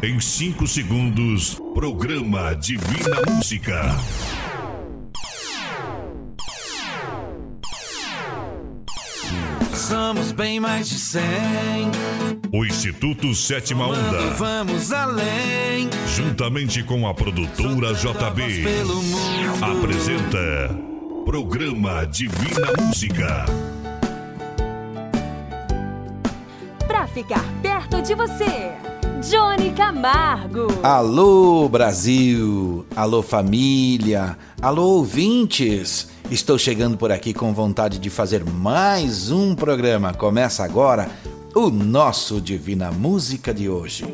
Em 5 segundos, programa Divina Música. Somos bem mais de 100. O Instituto Sétima Onda. Vamos além. Juntamente com a produtora JB. Apresenta. Programa Divina Música. Pra ficar perto de você, Johnny Camargo. Alô, Brasil! Alô, família! Alô, ouvintes! Estou chegando por aqui com vontade de fazer mais um programa. Começa agora o nosso Divina Música de hoje.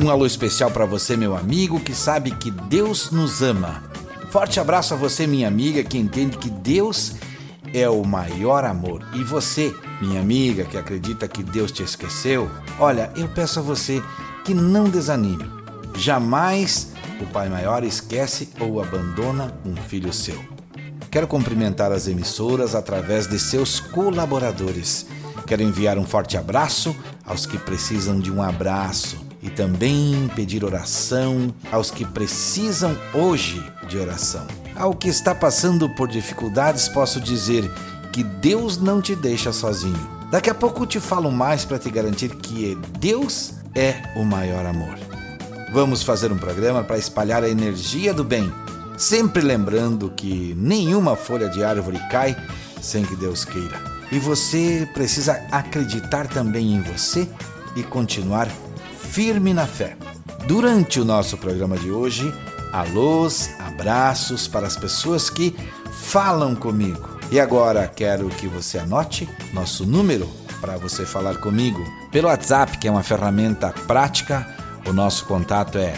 Um alô especial para você, meu amigo, que sabe que Deus nos ama. Forte abraço a você, minha amiga, que entende que Deus é o maior amor. E você, minha amiga, que acredita que Deus te esqueceu, olha, eu peço a você que não desanime. Jamais o Pai Maior esquece ou abandona um filho seu. Quero cumprimentar as emissoras através de seus colaboradores. Quero enviar um forte abraço aos que precisam de um abraço e também pedir oração aos que precisam hoje de oração. Ao que está passando por dificuldades, posso dizer que Deus não te deixa sozinho. Daqui a pouco te falo mais para te garantir que Deus é o maior amor. Vamos fazer um programa para espalhar a energia do bem, sempre lembrando que nenhuma folha de árvore cai sem que Deus queira. E você precisa acreditar também em você e continuar firme na fé. Durante o nosso programa de hoje, alôs, abraços para as pessoas que falam comigo. E agora quero que você anote nosso número para você falar comigo pelo WhatsApp, que é uma ferramenta prática. O nosso contato é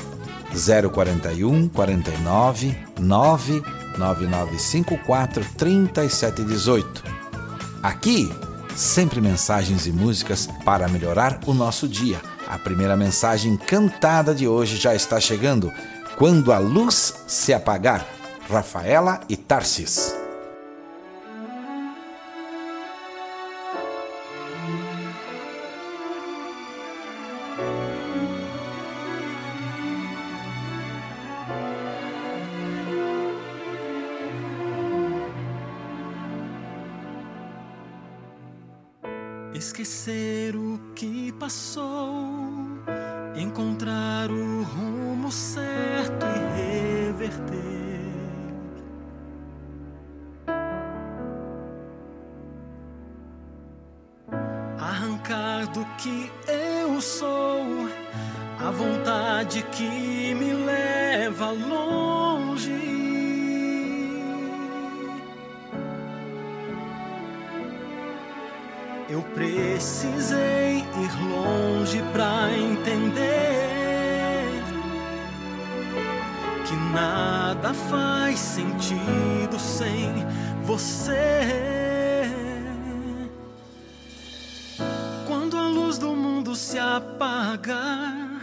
041 49 99954 3718. Aqui, sempre mensagens e músicas para melhorar o nosso dia a primeira mensagem cantada de hoje já está chegando. Quando a luz se apagar, Rafaela e Tarsis. Apagar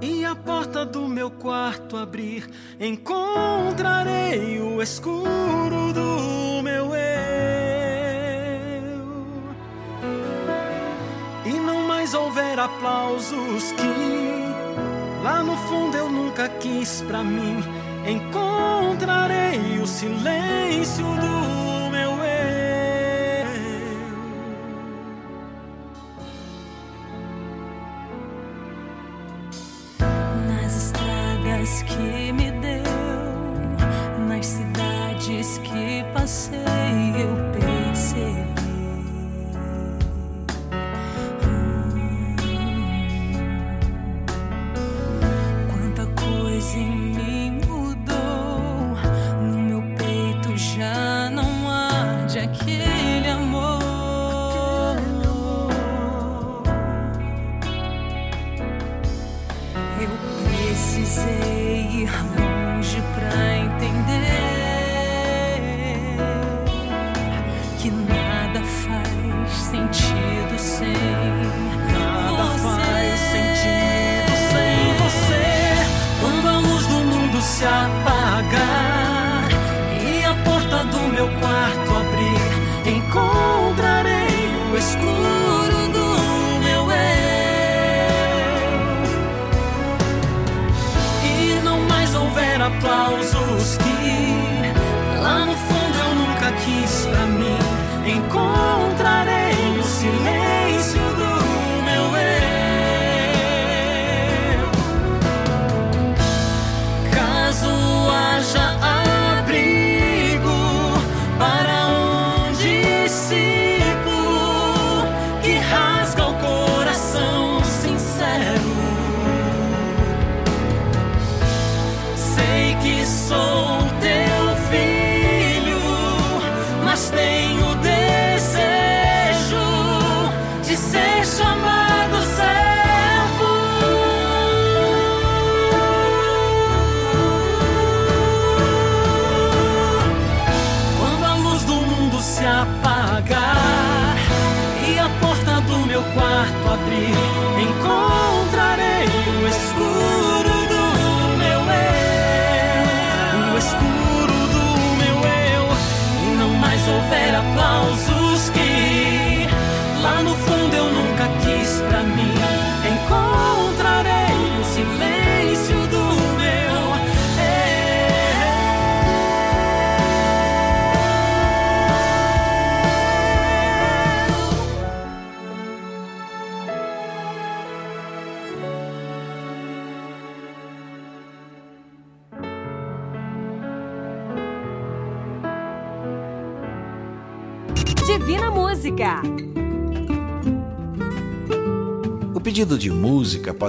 e a porta do meu quarto abrir, encontrarei o escuro do meu eu. houver aplausos que lá no fundo eu nunca quis pra mim, encontrarei o silêncio do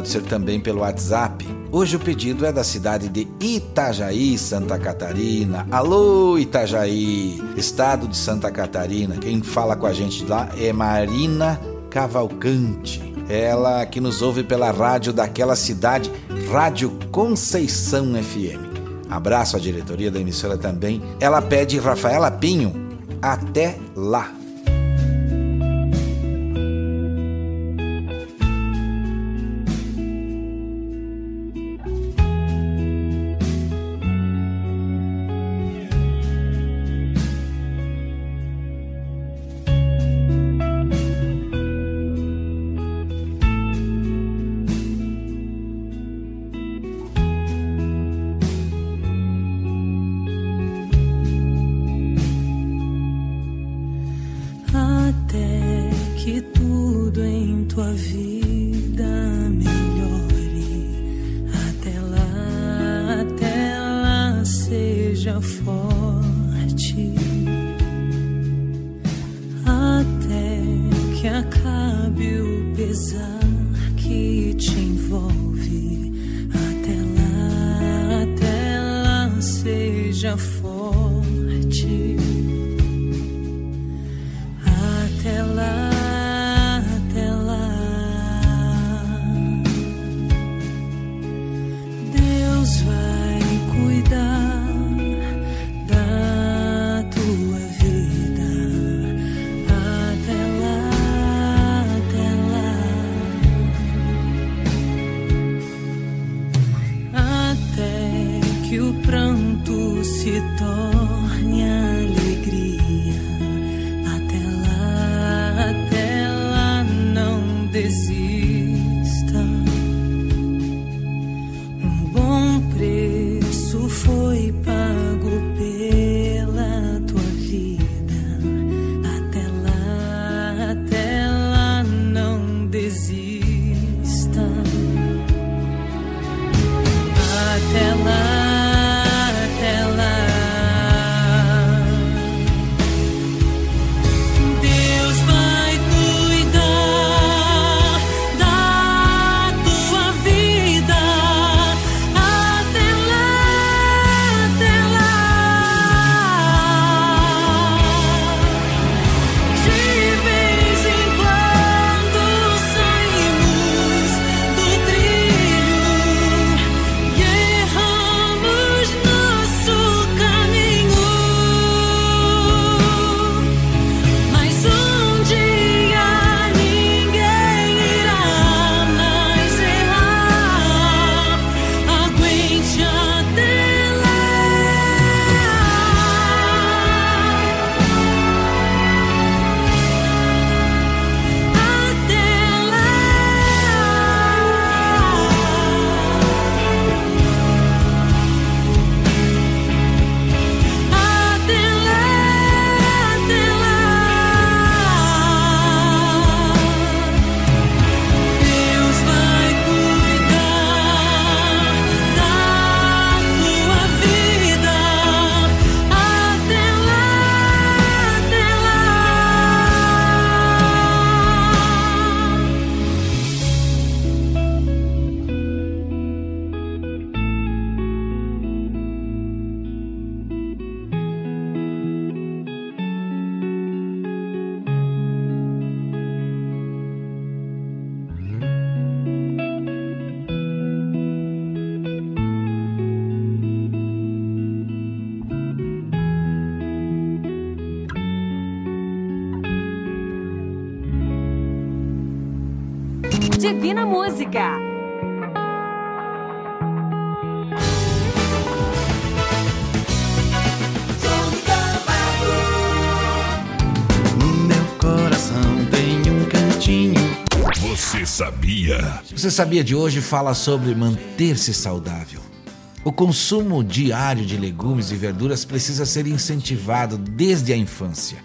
pode ser também pelo WhatsApp. Hoje o pedido é da cidade de Itajaí, Santa Catarina. Alô, Itajaí, estado de Santa Catarina. Quem fala com a gente lá é Marina Cavalcante. Ela que nos ouve pela rádio daquela cidade, Rádio Conceição FM. Abraço à diretoria da emissora também. Ela pede Rafaela Pinho. Até lá. see. Música. No meu coração tem um cantinho. Você sabia? Você sabia de hoje fala sobre manter-se saudável. O consumo diário de legumes e verduras precisa ser incentivado desde a infância.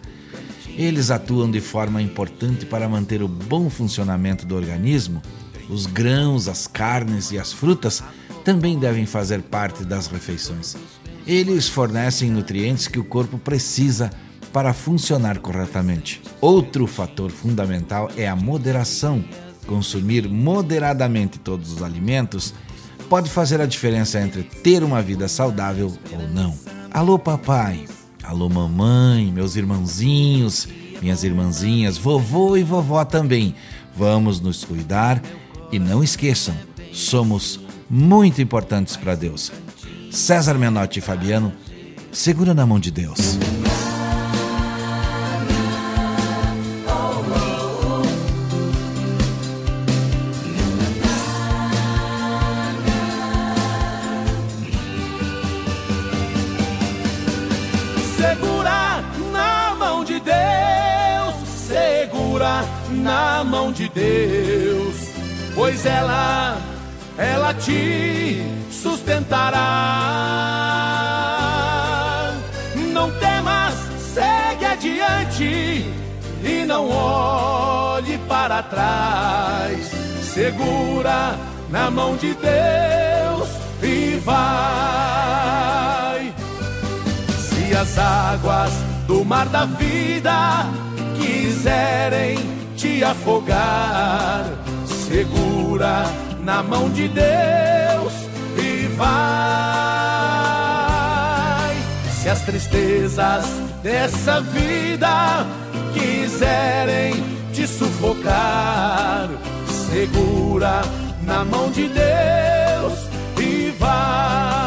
Eles atuam de forma importante para manter o bom funcionamento do organismo. Os grãos, as carnes e as frutas também devem fazer parte das refeições. Eles fornecem nutrientes que o corpo precisa para funcionar corretamente. Outro fator fundamental é a moderação. Consumir moderadamente todos os alimentos pode fazer a diferença entre ter uma vida saudável ou não. Alô, papai. Alô, mamãe, meus irmãozinhos, minhas irmãzinhas, vovô e vovó também. Vamos nos cuidar e não esqueçam, somos muito importantes para Deus. César Menotti e Fabiano, segura na mão de Deus. Segura na mão de Deus, segura na mão de Deus, pois ela, ela te sustentará. Não temas, segue adiante e não olhe para trás. Segura na mão de Deus e vai. Se as águas do mar da vida quiserem te afogar, segura na mão de Deus e vai. Se as tristezas dessa vida quiserem te sufocar, segura na mão de Deus e vai.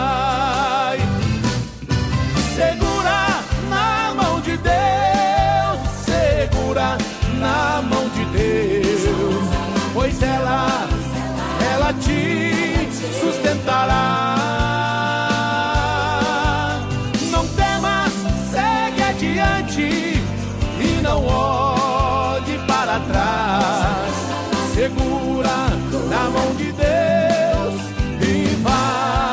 Sustentará. Não temas, segue adiante e não olhe para trás. Segura na mão de Deus e vai.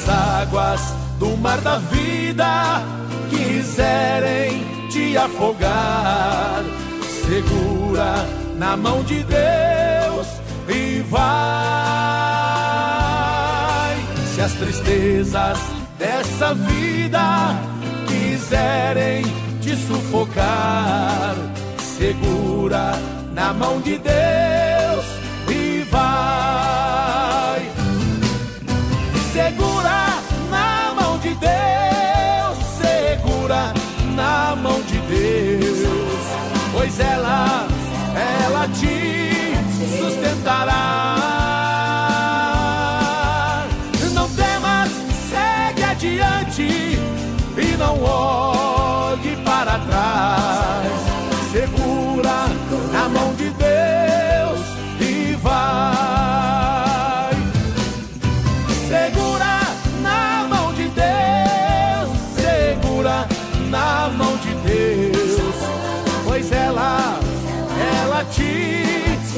As águas do mar da vida quiserem te afogar, segura na mão de Deus e vai. Se as tristezas dessa vida quiserem te sufocar, segura na mão de Deus pois ela, ela te sustentará. Não temas, segue adiante e não olhe para trás.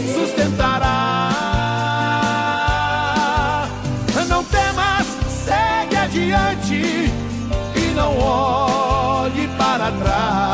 Sustentará. Não temas, segue adiante e não olhe para trás.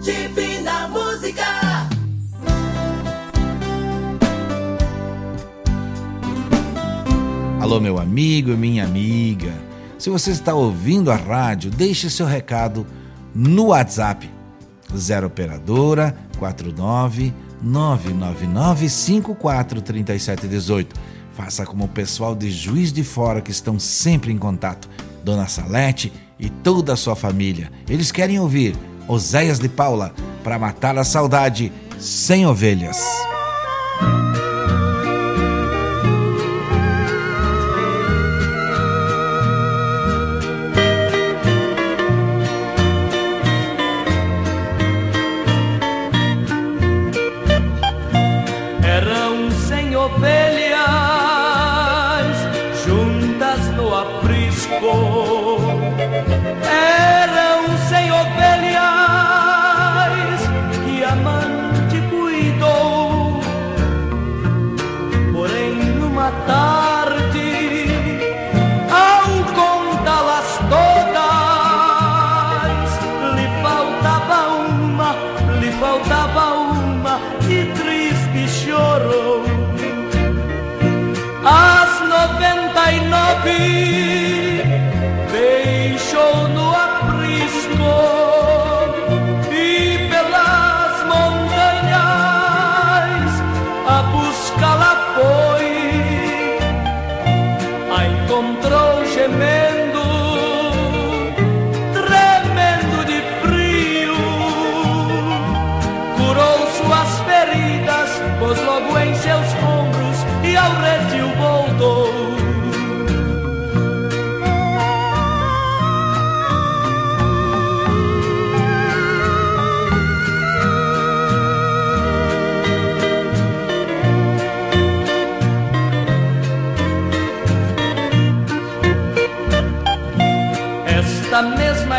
Divina Música. Alô, meu amigo e minha amiga. Se você está ouvindo a rádio, deixe seu recado no WhatsApp 0 operadora 49 999 54 37 18. Faça como o pessoal de Juiz de Fora que estão sempre em contato. Dona Salete e toda a sua família. Eles querem ouvir Oséias de Paula para matar a saudade sem ovelhas.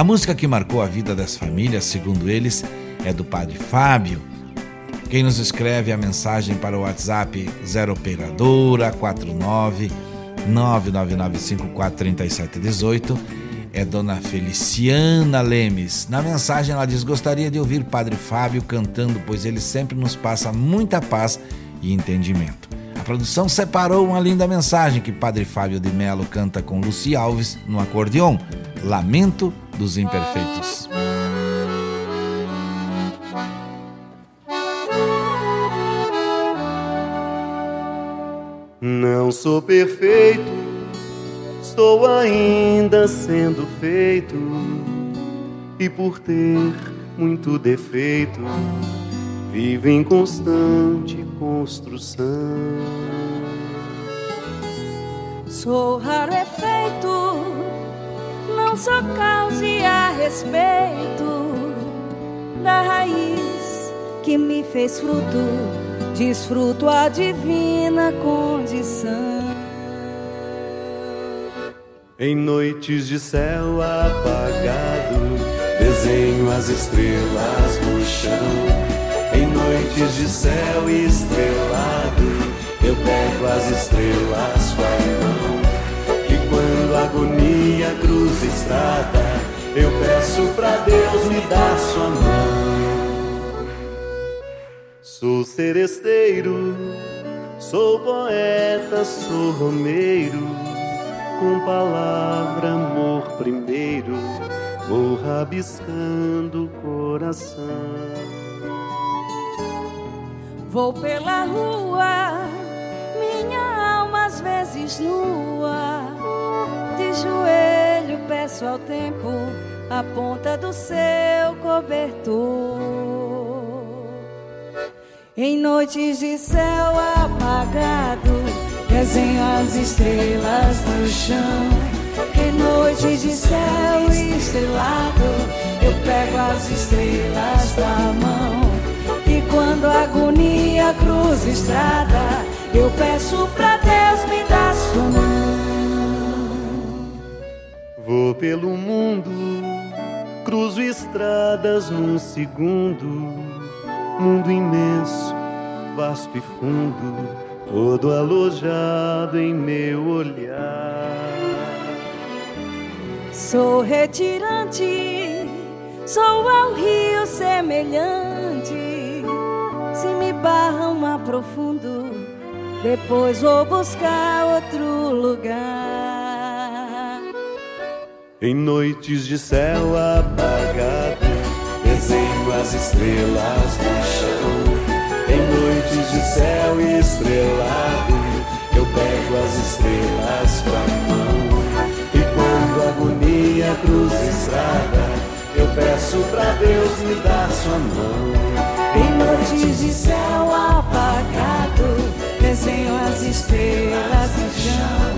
A música que marcou a vida das famílias, segundo eles, é do Padre Fábio. Quem nos escreve a mensagem para o WhatsApp 0 operadora 49 999543718 é Dona Feliciana Lemes. Na mensagem ela diz: "Gostaria de ouvir Padre Fábio cantando, pois ele sempre nos passa muita paz e entendimento." Produção separou uma linda mensagem que Padre Fábio de Melo canta com Luci Alves no acordeon, Lamento dos Imperfeitos. Não sou perfeito, estou ainda sendo feito. E por ter muito defeito, vivo em constante construção. Sou raro efeito, não sou causa e a respeito da raiz que me fez fruto, desfruto a divina condição. Em noites de céu apagado, desenho as estrelas no chão. Noites de céu estrelado, eu pego as estrelas com a mão. E quando a agonia cruza estrada, eu peço pra Deus me dar sua mão. Sou seresteiro, sou poeta, sou romeiro, com palavra amor primeiro, vou rabiscando o coração. Vou pela rua, minha alma às vezes nua. De joelho peço ao tempo a ponta do seu cobertor. Em noites de céu apagado, desenho as estrelas no chão. Em noites de céu estrelado, eu pego as estrelas da mão. Quando a agonia cruza estrada, eu peço pra Deus me dar sua mão. Vou pelo mundo, cruzo estradas num segundo, mundo imenso, vasto e fundo, todo alojado em meu olhar. Sou retirante, sou ao rio semelhante. Se me barram aprofundo, depois vou buscar outro lugar. Em noites de céu apagado, desenho as estrelas no chão. Em noites de céu estrelado, eu pego as estrelas com a mão. E quando a agonia cruza a estrada, eu peço pra Deus me dar sua mão. Em noites de céu apagado, desenho as estrelas no chão.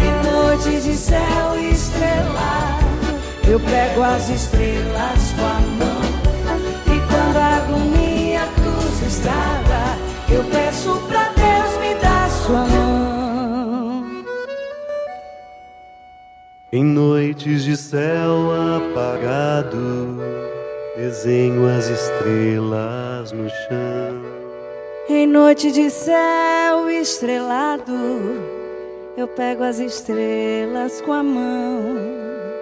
Em noites de céu estrelado, eu pego as estrelas com a mão. E quando a agonia cruza estrada, eu peço pra Deus me dar sua mão. Em noites de céu apagado, desenho as estrelas no chão. Em noite de céu estrelado, eu pego as estrelas com a mão.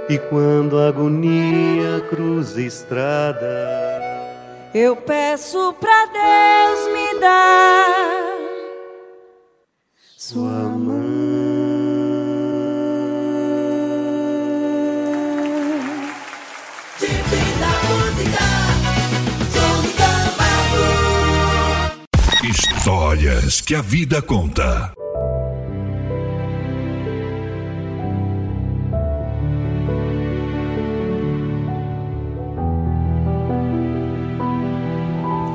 E quando a agonia cruza estrada, Eu peço pra Deus me dar sua mão. Histórias que a vida conta.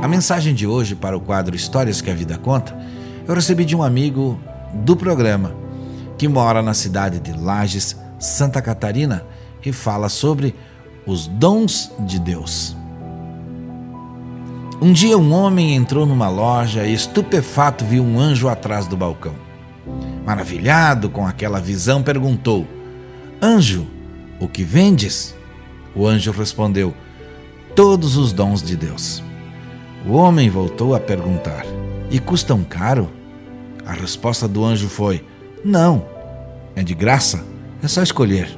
A mensagem de hoje para o quadro Histórias que a Vida Conta eu recebi de um amigo do programa que mora na cidade de Lages, Santa Catarina e fala sobre os dons de Deus. Um dia um homem entrou numa loja e estupefato viu um anjo atrás do balcão. Maravilhado com aquela visão, perguntou: Anjo, o que vendes? O anjo respondeu: Todos os dons de Deus. O homem voltou a perguntar: E custam caro? A resposta do anjo foi: Não, é de graça, é só escolher.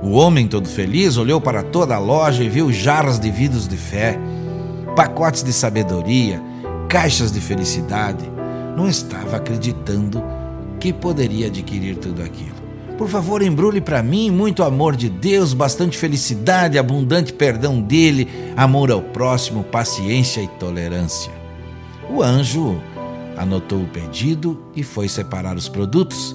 O homem, todo feliz, olhou para toda a loja e viu jarras de vidros de fé, pacotes de sabedoria, caixas de felicidade. Não estava acreditando que poderia adquirir tudo aquilo. Por favor, embrulhe para mim muito amor de Deus, bastante felicidade, abundante perdão dele, amor ao próximo, paciência e tolerância. O anjo anotou o pedido e foi separar os produtos.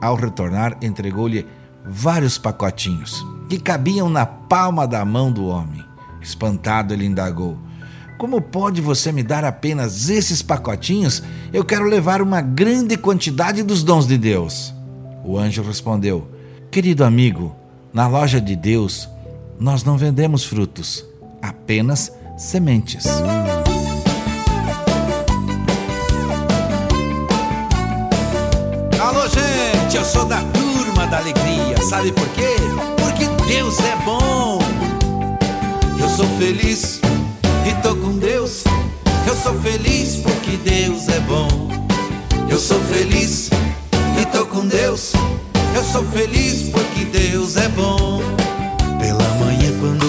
Ao retornar, entregou-lhe vários pacotinhos que cabiam na palma da mão do homem. Espantado, ele indagou: Como pode você me dar apenas esses pacotinhos? Eu quero levar uma grande quantidade dos dons de Deus. O anjo respondeu: Querido amigo, na loja de Deus nós não vendemos frutos, apenas sementes. Alô, gente, eu sou da turma da alegria. Sabe por quê? Porque Deus é bom. Eu sou feliz tô com Deus. Eu sou feliz porque Deus é bom. Eu sou feliz e tô com Deus. Eu sou feliz porque Deus é bom.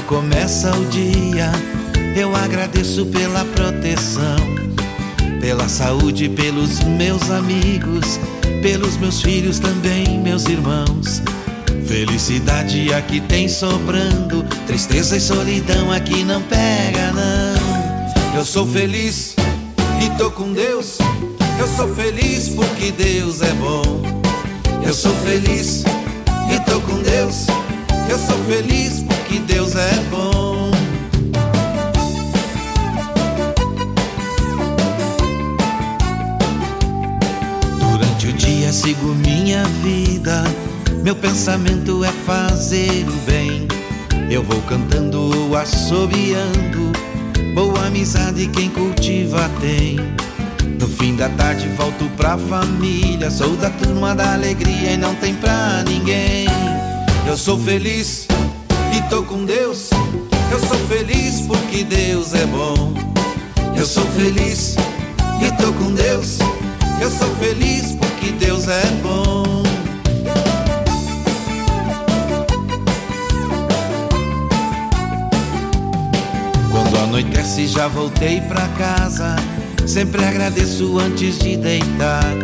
começa o dia, eu agradeço pela proteção, pela saúde, pelos meus amigos, pelos meus filhos também, meus irmãos. Felicidade aqui tem sobrando, tristeza e solidão aqui não pega não. Eu sou feliz e tô com Deus. Eu sou feliz porque Deus é bom. Eu sou feliz e tô com Deus. Eu sou feliz porque Deus é bom. Durante o dia sigo minha vida. Meu pensamento é fazer o bem. Eu vou cantando assobiando. Boa amizade quem cultiva tem. No fim da tarde volto pra família. Sou da turma da alegria e não tem pra ninguém. Eu sou feliz e tô com Deus. Eu sou feliz porque Deus é bom. Eu sou feliz e tô com Deus. Eu sou feliz porque Deus é bom. Quando anoitece já voltei pra casa. Sempre agradeço antes de deitar.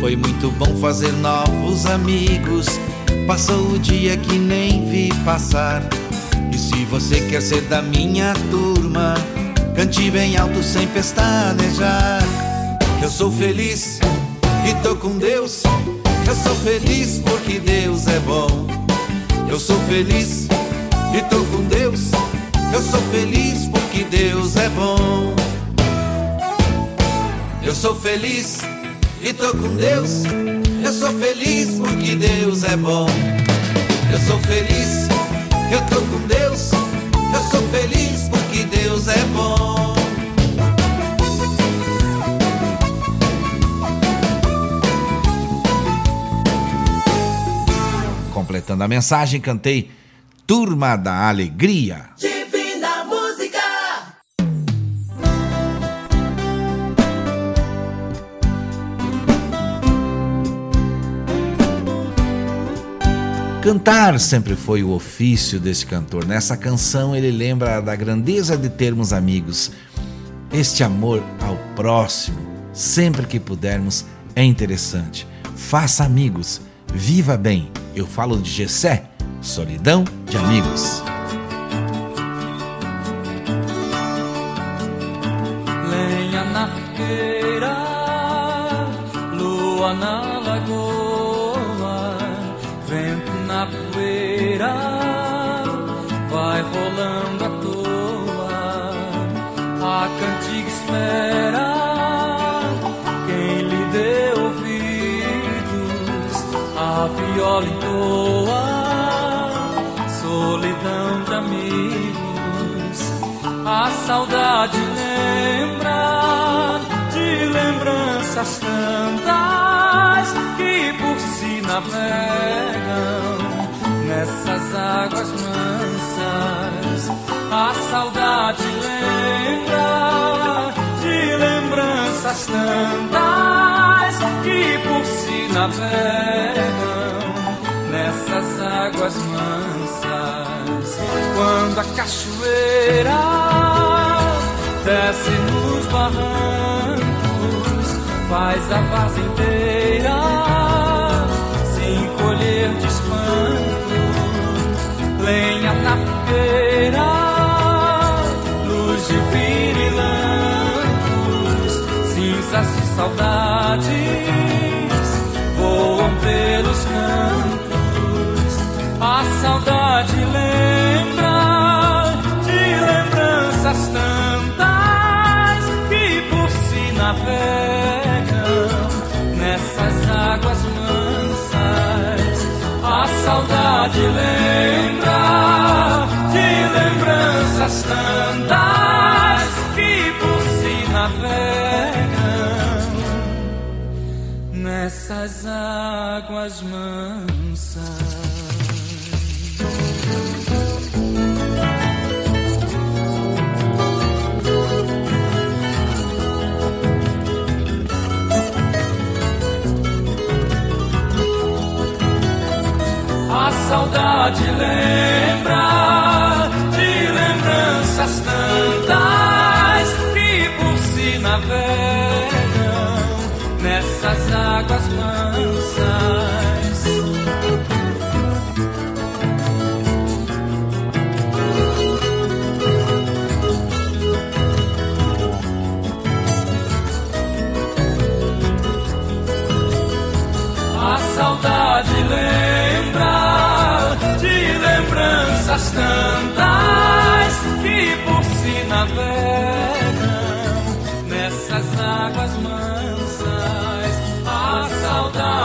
Foi muito bom fazer novos amigos. Passou o dia que nem vi passar. E se você quer ser da minha turma, cante bem alto sem pestanejar. Eu sou feliz e tô com Deus. Eu sou feliz porque Deus é bom. Eu sou feliz e tô com Deus. Eu sou feliz porque Deus é bom. Eu sou feliz e tô com Deus. Eu sou feliz porque Deus é bom. Eu sou feliz, eu tô com Deus. Eu sou feliz porque Deus é bom. Completando a mensagem, cantei Turma da Alegria. Cantar sempre foi o ofício desse cantor. Nessa canção ele lembra da grandeza de termos amigos. Este amor ao próximo, sempre que pudermos, é interessante. Faça amigos, viva bem. Eu falo de Gessé, solidão de amigos. Saudade lembra de lembranças tantas que por si navegam nessas águas mansas. A saudade lembra de lembranças tantas que por si navegam nessas águas mansas. Quando a cachoeira desce nos barrancos, faz a vaza inteira se encolher de espanto. Lenha na fogueira, luz de pirilampos, cinzas de saudades lembranças tantas que por si navegam nessas águas mansas. A saudade lembra essas tantas que por si navegam nessas águas mansas. A saudade lembra de lembranças tantas.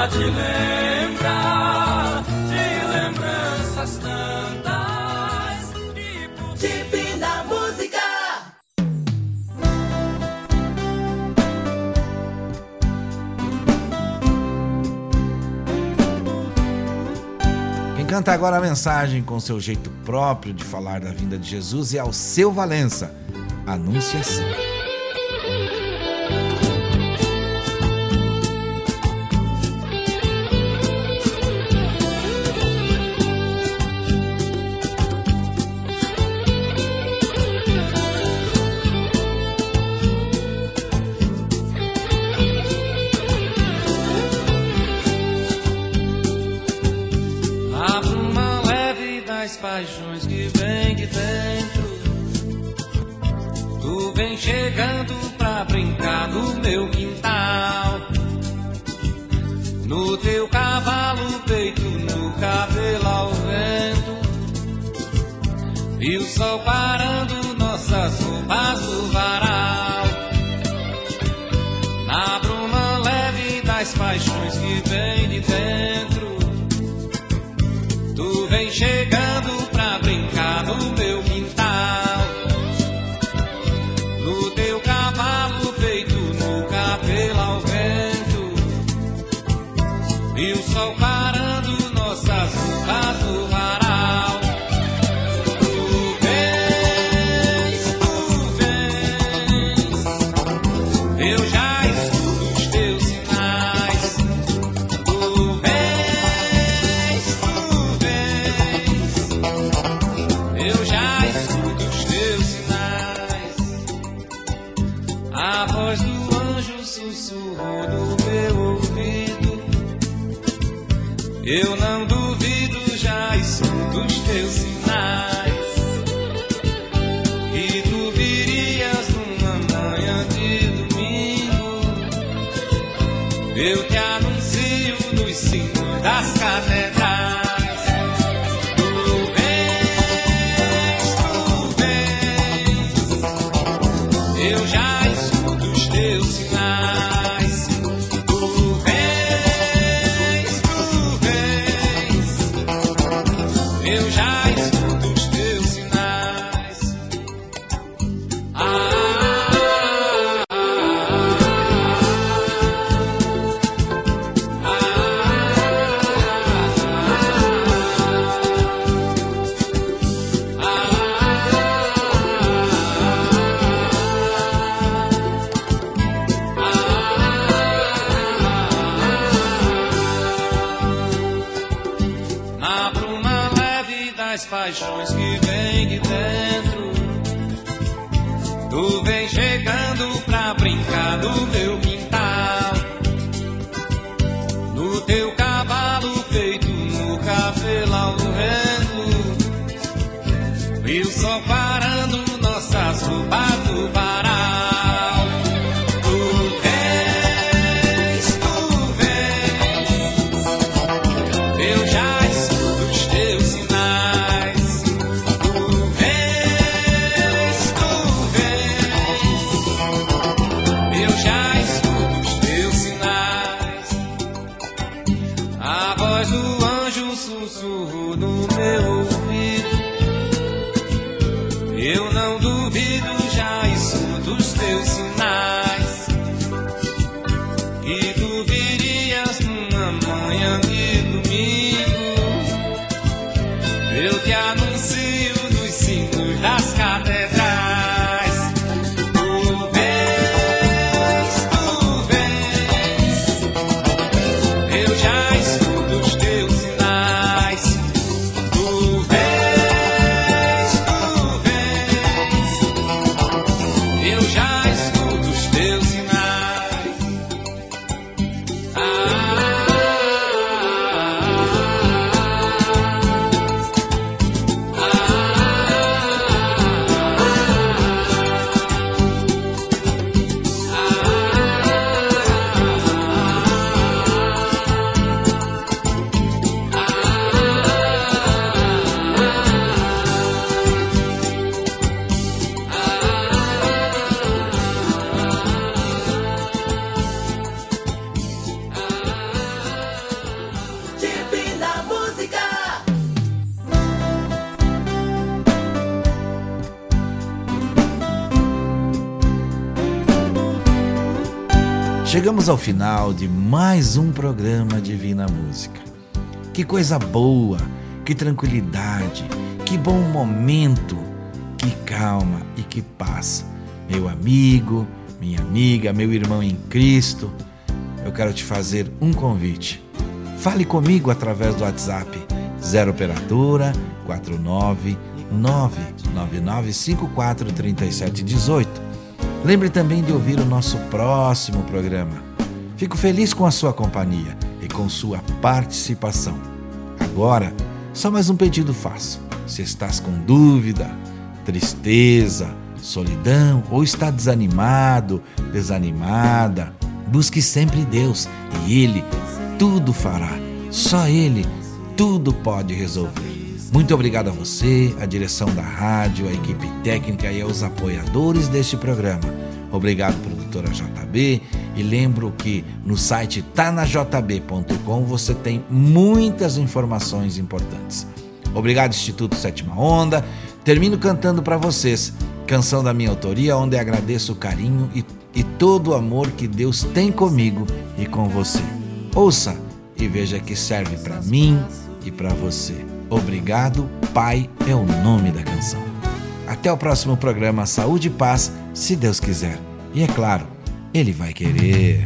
te lembrar de lembranças tantas. de Divina Música! Quem canta agora a mensagem com seu jeito próprio de falar da vinda de Jesus é ao seu Valença. Anunciação. Chegamos ao final de mais um programa Divina Música. Que coisa boa, que tranquilidade, que bom momento, que calma e que paz. Meu amigo, minha amiga, meu irmão em Cristo, eu quero te fazer um convite. Fale comigo através do WhatsApp 0 operadora 49 999543718. Lembre também de ouvir o nosso próximo programa. Fico feliz com a sua companhia e com sua participação. Agora, só mais um pedido faço. Se estás com dúvida, tristeza, solidão ou está desanimado, desanimada, busque sempre Deus e Ele tudo fará. Só Ele tudo pode resolver. Muito obrigado a você, a direção da rádio, a equipe técnica e aos apoiadores deste programa. Obrigado, produtora JB. E lembro que no site tanajb.com você tem muitas informações importantes. Obrigado, Instituto Sétima Onda. Termino cantando para vocês, canção da minha autoria, onde agradeço o carinho e, e todo o amor que Deus tem comigo e com você. Ouça e veja que serve para mim e para você. Obrigado, Pai é o nome da canção. Até o próximo programa Saúde e Paz, se Deus quiser. E é claro, Ele vai querer.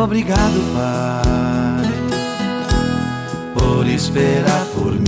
Obrigado, Pai, por esperar por mim.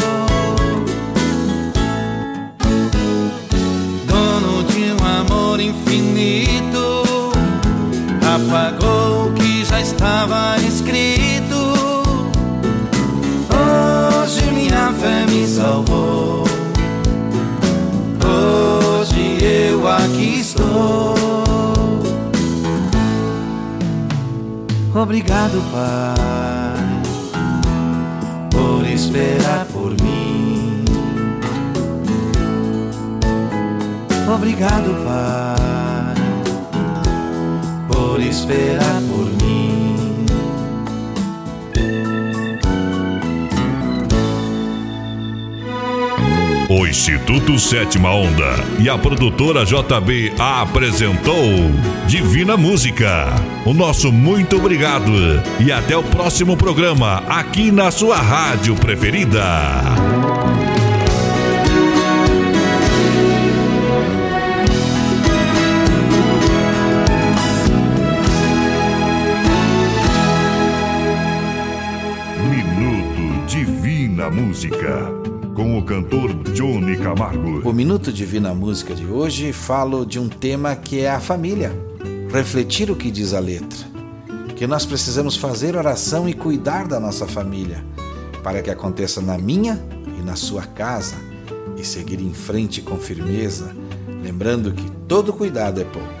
Obrigado, Pai, por esperar por mim. Obrigado, Pai, por esperar por mim. Instituto Sétima Onda e a produtora JB apresentou Divina Música. O nosso muito obrigado e até o próximo programa aqui na sua rádio preferida. Música, com o cantor Johnny Camargo. O Minuto Divina Música de hoje falo de um tema que é a família. Refletir o que diz a letra. Que nós precisamos fazer oração e cuidar da nossa família, para que aconteça na minha e na sua casa, e seguir em frente com firmeza, lembrando que todo cuidado é pouco.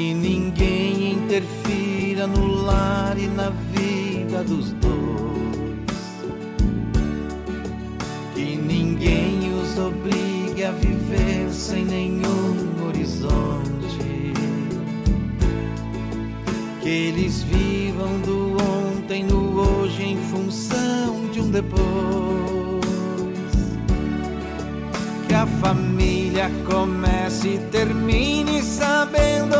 que ninguém interfira no lar e na vida dos dois. Que ninguém os obrigue a viver sem nenhum horizonte. Que eles vivam do ontem no hoje em função de um depois. Que a família comece e termine sabendo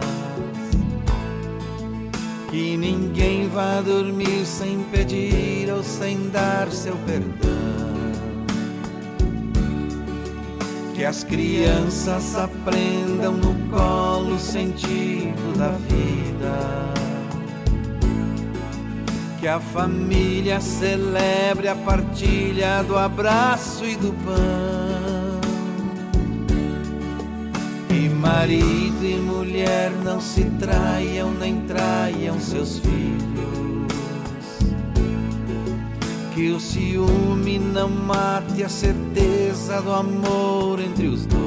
que ninguém vá dormir sem pedir ou sem dar seu perdão. Que as crianças aprendam no colo o sentido da vida. Que a família celebre a partilha do abraço e do pão marido e mulher não se traiam nem traiam seus filhos. Que o ciúme não mate a certeza do amor entre os dois.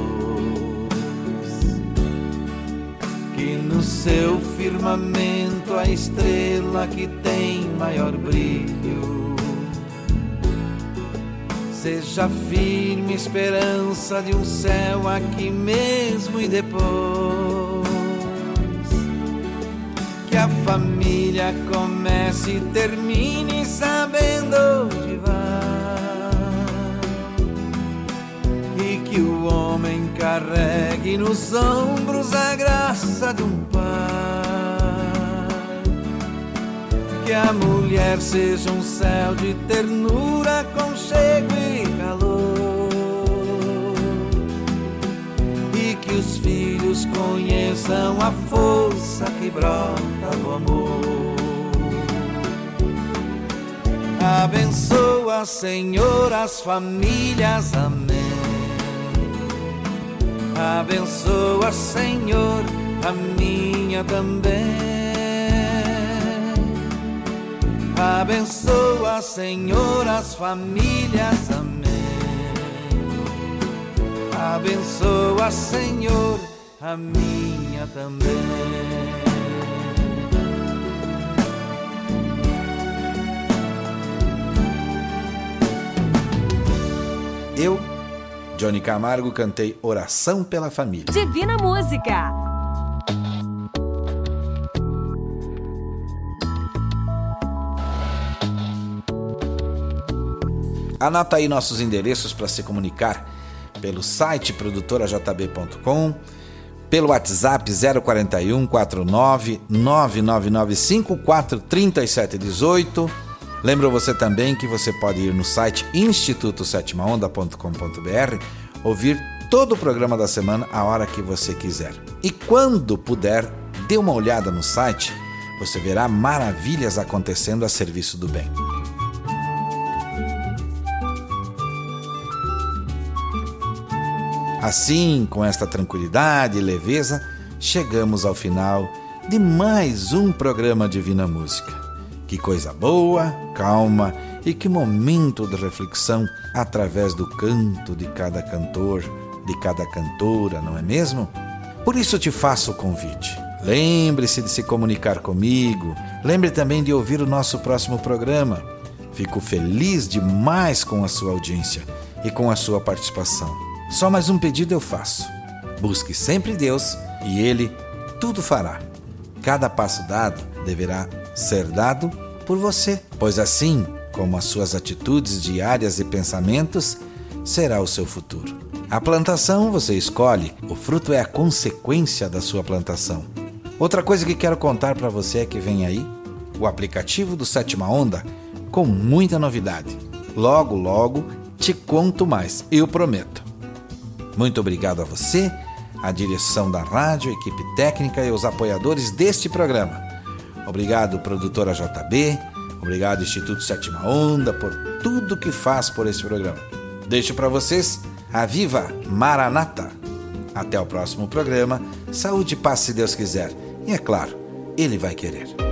Que no seu firmamento a estrela que tem maior brilho Seja firme esperança de um céu aqui mesmo e depois. Que a família comece e termine sabendo onde vai. E que o homem carregue nos ombros a graça de um pai. Que a mulher seja um céu de ternura, conchego e os filhos conheçam a força que brota do amor. Abençoa, Senhor, as famílias, amém. Abençoa, Senhor, a minha também. Abençoa, Senhor, as famílias, amém. Abençoa, Senhor, a minha também. Eu, Johnny Camargo, cantei Oração pela Família. Divina Música. Anota aí nossos endereços para se comunicar pelo site produtorajb.com, pelo WhatsApp 041 49 99954 3718. Lembro você também que você pode ir no site instituto7onda.com.br, ouvir todo o programa da semana a hora que você quiser. E quando puder, dê uma olhada no site, você verá maravilhas acontecendo a serviço do bem. Assim, com esta tranquilidade e leveza, chegamos ao final de mais um programa Divina Música. Que coisa boa, calma e que momento de reflexão através do canto de cada cantor, de cada cantora, não é mesmo? Por isso te faço o convite. Lembre-se de se comunicar comigo, lembre também de ouvir o nosso próximo programa. Fico feliz demais com a sua audiência e com a sua participação. Só mais um pedido eu faço. Busque sempre Deus e Ele tudo fará. Cada passo dado deverá ser dado por você, pois assim como as suas atitudes diárias e pensamentos, será o seu futuro. A plantação você escolhe, o fruto é a consequência da sua plantação. Outra coisa que quero contar para você é que vem aí o aplicativo do Sétima Onda com muita novidade. Logo, logo te conto mais, eu prometo. Muito obrigado a você, a direção da rádio, a equipe técnica e os apoiadores deste programa. Obrigado, produtora JB. Obrigado, Instituto Sétima Onda, por tudo que faz por esse programa. Deixo para vocês a Viva Maranata. Até o próximo programa. Saúde e paz, se Deus quiser. E é claro, Ele vai querer.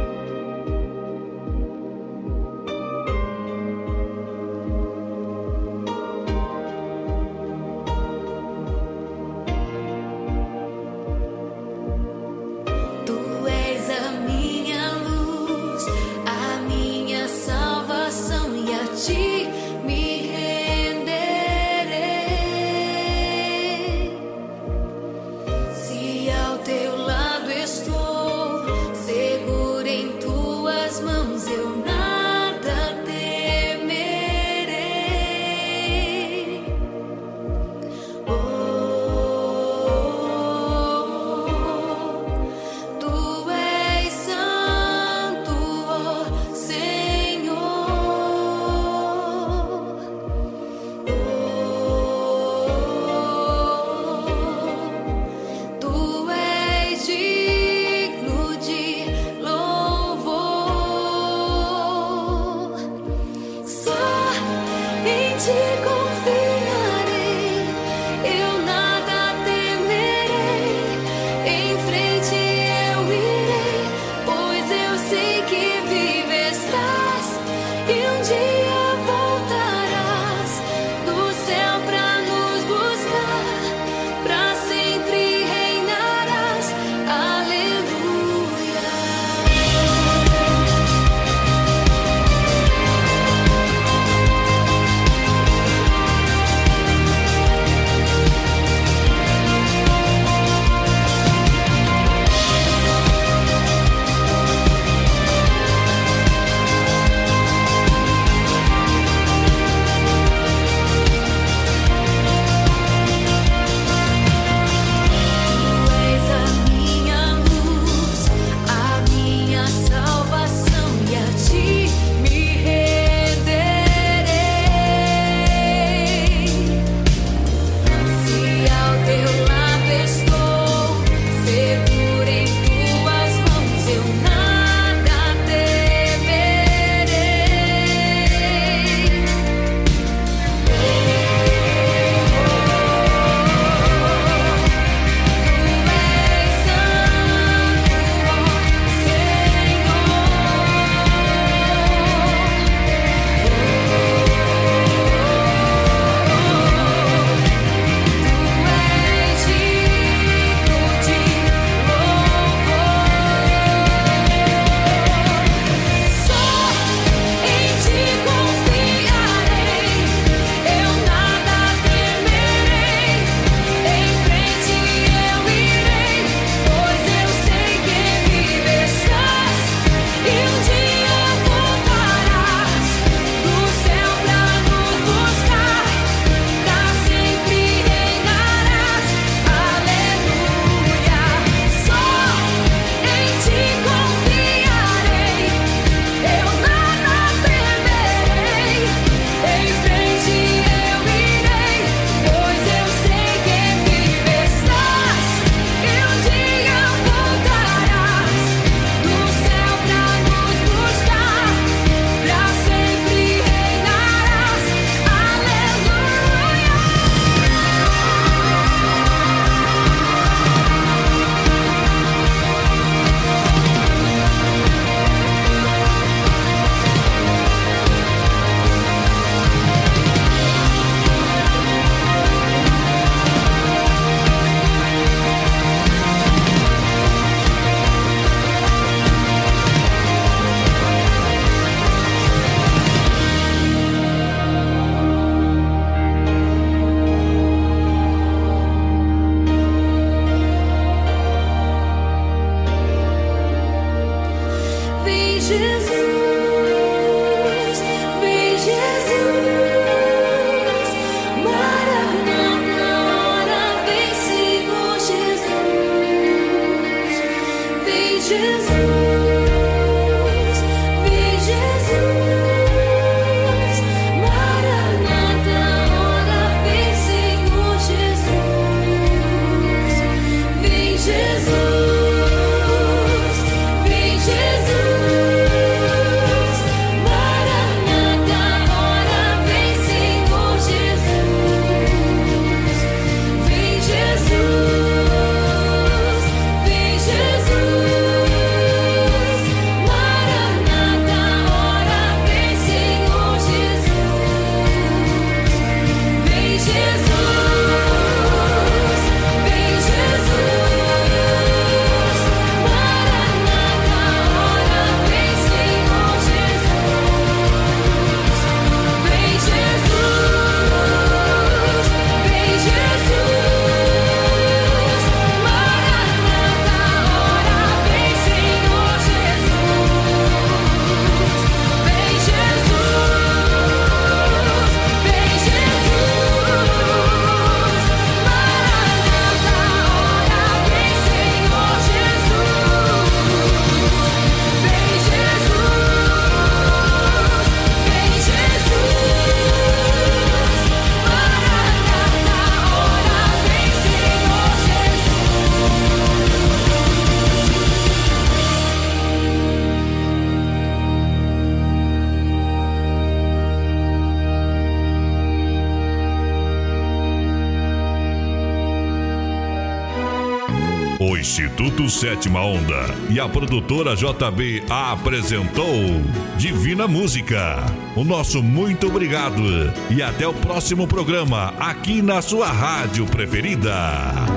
Sétima Onda e a produtora JB apresentou Divina Música. O nosso muito obrigado e até o próximo programa aqui na sua rádio preferida.